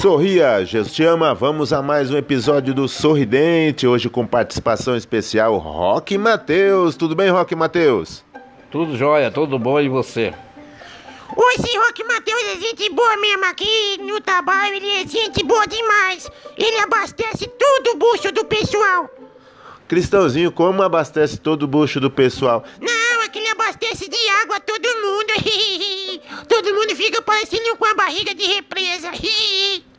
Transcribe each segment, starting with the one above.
Sorria, Jesus te ama. Vamos a mais um episódio do Sorridente. Hoje com participação especial Rock Matheus. Tudo bem, Rock Matheus? Tudo jóia, tudo bom e você? Oi, esse Rock Matheus é gente boa mesmo aqui no trabalho, ele é gente boa demais. Ele abastece todo o bucho do pessoal. Cristãozinho, como abastece todo o bucho do pessoal? Não, é que ele abastece de água todo mundo. todo mundo fica parecendo com a barriga de represa.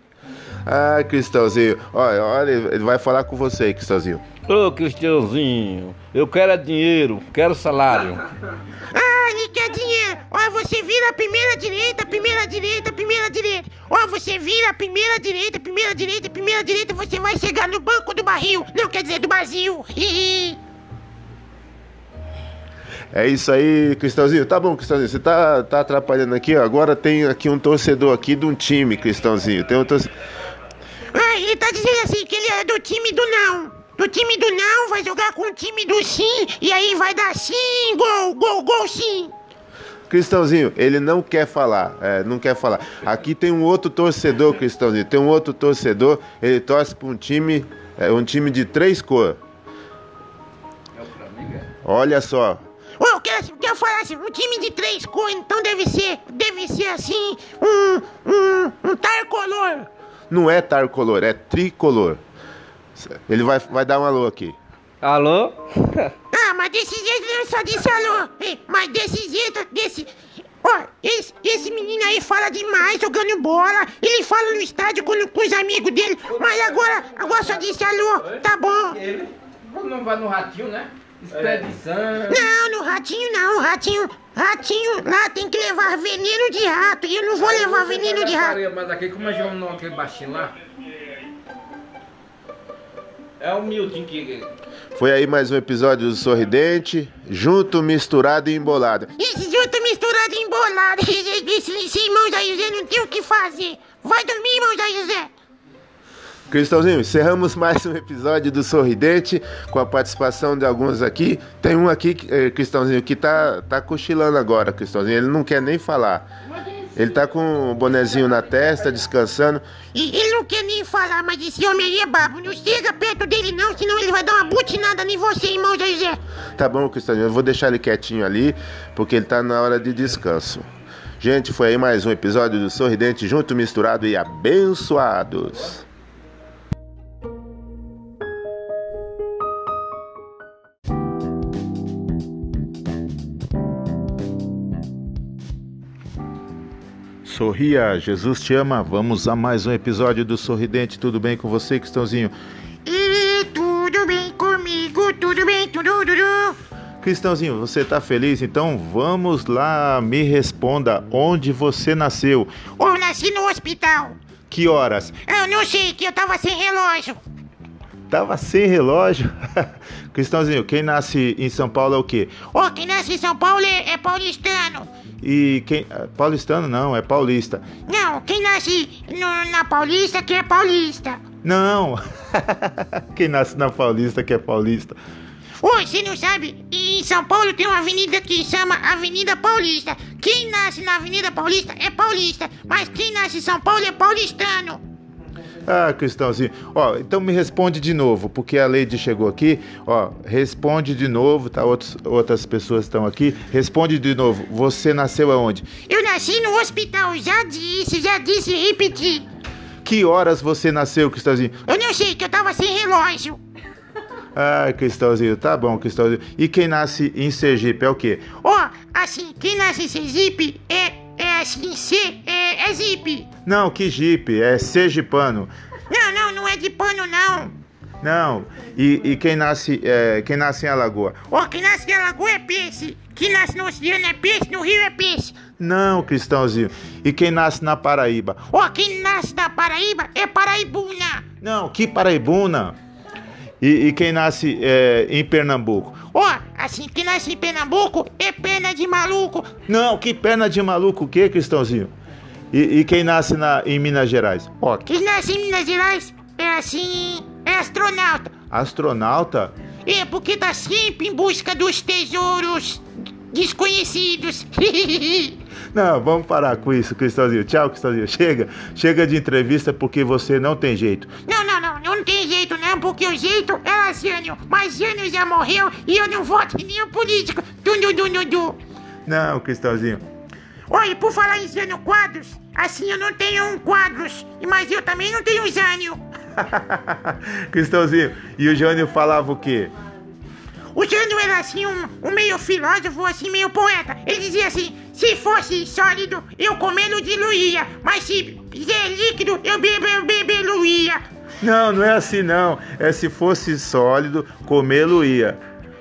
Ah, Cristãozinho, olha, olha, ele vai falar com você aí, Cristãozinho. Ô, Cristãozinho, eu quero é dinheiro, quero salário. Ah, ele quer dinheiro. Ó, você vira a primeira direita, primeira direita, primeira direita. Ó, você vira a primeira direita, primeira direita, primeira direita, você vai chegar no banco do barril. Não quer dizer do vazio. É isso aí, Cristãozinho. Tá bom, Cristãozinho. Você tá, tá atrapalhando aqui, ó. Agora tem aqui um torcedor aqui de um time, Cristãozinho. Tem um torcedor. Ele tá dizendo assim que ele é do time do não. Do time do não vai jogar com o time do sim e aí vai dar sim, gol, gol, gol sim. Cristãozinho, ele não quer falar, é, não quer falar. Aqui tem um outro torcedor, Cristãozinho, tem um outro torcedor, ele torce para um time, é, um time de três cores. Olha só. Oh, eu quero, quero falar assim, um time de três cores, então deve ser, deve ser assim, um, um. Não é tricolor, é tricolor. Ele vai, vai dar um alô aqui. Alô? Ah, mas desse jeito eu só disse alô. Mas desse jeito, desse. Ó, esse, esse menino aí fala demais jogando bola. Ele fala no estádio com, com os amigos dele. Mas agora, agora só disse alô. Tá bom. Ele não vai no ratinho, né? Expedição. Não, no ratinho não. Ratinho, ratinho lá tem que levar veneno de rato. E eu não vou levar veneno de rato. Mas aqui, como é que nome aquele baixinho lá? É o Milton que. Foi aí mais um episódio do Sorridente, junto, misturado e embolado. Esse junto misturado e embolado. Esse, esse irmão Zé José não tem o que fazer. Vai dormir, irmão Zé José. Cristãozinho, encerramos mais um episódio do Sorridente com a participação de alguns aqui. Tem um aqui, eh, Cristãozinho, que tá, tá cochilando agora, Cristãozinho. Ele não quer nem falar. Ele tá com o bonezinho na testa, descansando. E ele não quer nem falar, mas esse homem aí é babo. Não chega perto dele não, senão ele vai dar uma butinada em você, irmão José. Tá bom, Cristãozinho, eu vou deixar ele quietinho ali, porque ele tá na hora de descanso. Gente, foi aí mais um episódio do Sorridente, junto, misturado e abençoados. Sorria, Jesus te ama. Vamos a mais um episódio do Sorridente. Tudo bem com você, Cristãozinho? E tudo bem comigo, tudo bem, tudo, tudo. Cristãozinho, você tá feliz? Então vamos lá, me responda onde você nasceu. Eu nasci no hospital. Que horas? Eu não sei, que eu tava sem relógio. Tava sem relógio. Cristãozinho, quem nasce em São Paulo é o quê? Ó, quem nasce em São Paulo é, é paulistano. E quem. ah, Paulistano não, é paulista. Não, quem nasce no- na Paulista que é paulista. Não! quem nasce na Paulista que é paulista. Oi, você não sabe? Em São Paulo tem uma avenida que chama Avenida Paulista. Quem nasce na Avenida Paulista é paulista, mas quem nasce em São Paulo é paulistano. Ah, Cristãozinho. Ó, então me responde de novo, porque a Lady chegou aqui. Ó, responde de novo, tá? Outros, outras pessoas estão aqui. Responde de novo. Você nasceu aonde? Eu nasci no hospital, já disse, já disse, repeti. Que horas você nasceu, Cristãozinho? Eu não sei, que eu tava sem relógio. Ah, Cristãozinho, tá bom, Cristãozinho. E quem nasce em Sergipe é o quê? Ó, assim, quem nasce em Sergipe é, é assim, C, é, é zip. Não, que Jipe, é sergipano. Não, não, não é de pano, não. Não, e, e quem, nasce, é, quem nasce em Alagoa? Ó, quem nasce na lagoa é peixe. Quem nasce no oceano é peixe, no rio é peixe. Não, Cristãozinho. E quem nasce na Paraíba? Ó, quem nasce na Paraíba é paraibuna. Não, que Paraibuna. E, e quem nasce é, em Pernambuco? Ó, assim, quem nasce em Pernambuco é pena de maluco. Não, que perna de maluco o quê, Cristãozinho? E, e quem nasce na, em Minas Gerais? Ó, que Quem nasce em Minas Gerais é assim, é astronauta. astronauta? É porque tá sempre em busca dos tesouros desconhecidos. Não, vamos parar com isso, Cristãozinho. Tchau, Cristãozinho. Chega, chega de entrevista porque você não tem jeito não, porque o jeito era Zânio. Mas Zânio já morreu e eu não voto em nenhum político. Du, du, du, du, du. Não, Cristãozinho. Olha, por falar em Zânio Quadros, assim eu não tenho um Quadros, mas eu também não tenho Zânio. Cristãozinho, e o Jânio falava o quê? O Jânio era assim, um, um meio filósofo, assim, meio poeta. Ele dizia assim, se fosse sólido, eu comê-lo diluía, mas se é líquido, eu bebe, eu bebeluía. Não, não é assim não. É se fosse sólido, comê-lo ia.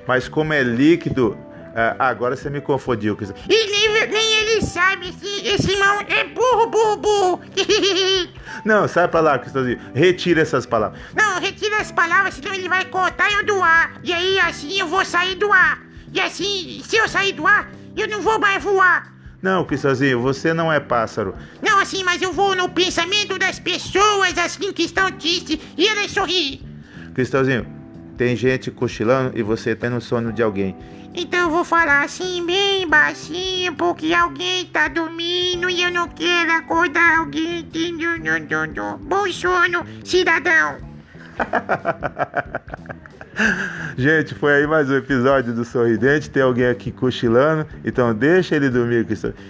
Mas como é líquido, ah, agora você me confundiu. E nem, nem ele sabe, esse, esse irmão é burro, burro, burro. Não, sai pra lá, Cristãozinho. Retira essas palavras. Não, retira as palavras, senão ele vai cortar eu do ar. E aí assim eu vou sair do ar. E assim, se eu sair do ar, eu não vou mais voar. Não, Cristãozinho, você não é pássaro. Não, assim, mas eu vou no pensamento das pessoas, assim, que estão tristes, e elas sorriem. Cristãozinho, tem gente cochilando e você tá no sono de alguém. Então eu vou falar assim, bem baixinho, porque alguém tá dormindo e eu não quero acordar alguém. Bom sono, cidadão. Gente, foi aí mais um episódio do Sorridente. Tem alguém aqui cochilando, então deixa ele dormir, Cristãozinho.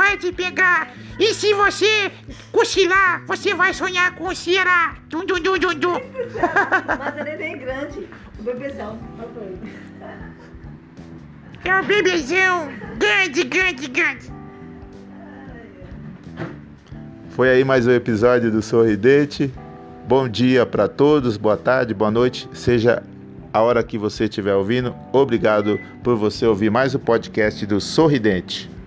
Vai te pegar. E se você cochilar, você vai sonhar com o Ceará. Dum, dum, dum, dum, dum. Mas ele é bem grande, o bebezão. É um bebezão grande, grande, grande. Foi aí mais um episódio do Sorridente. Bom dia para todos, boa tarde, boa noite, seja a hora que você estiver ouvindo. Obrigado por você ouvir mais o podcast do Sorridente.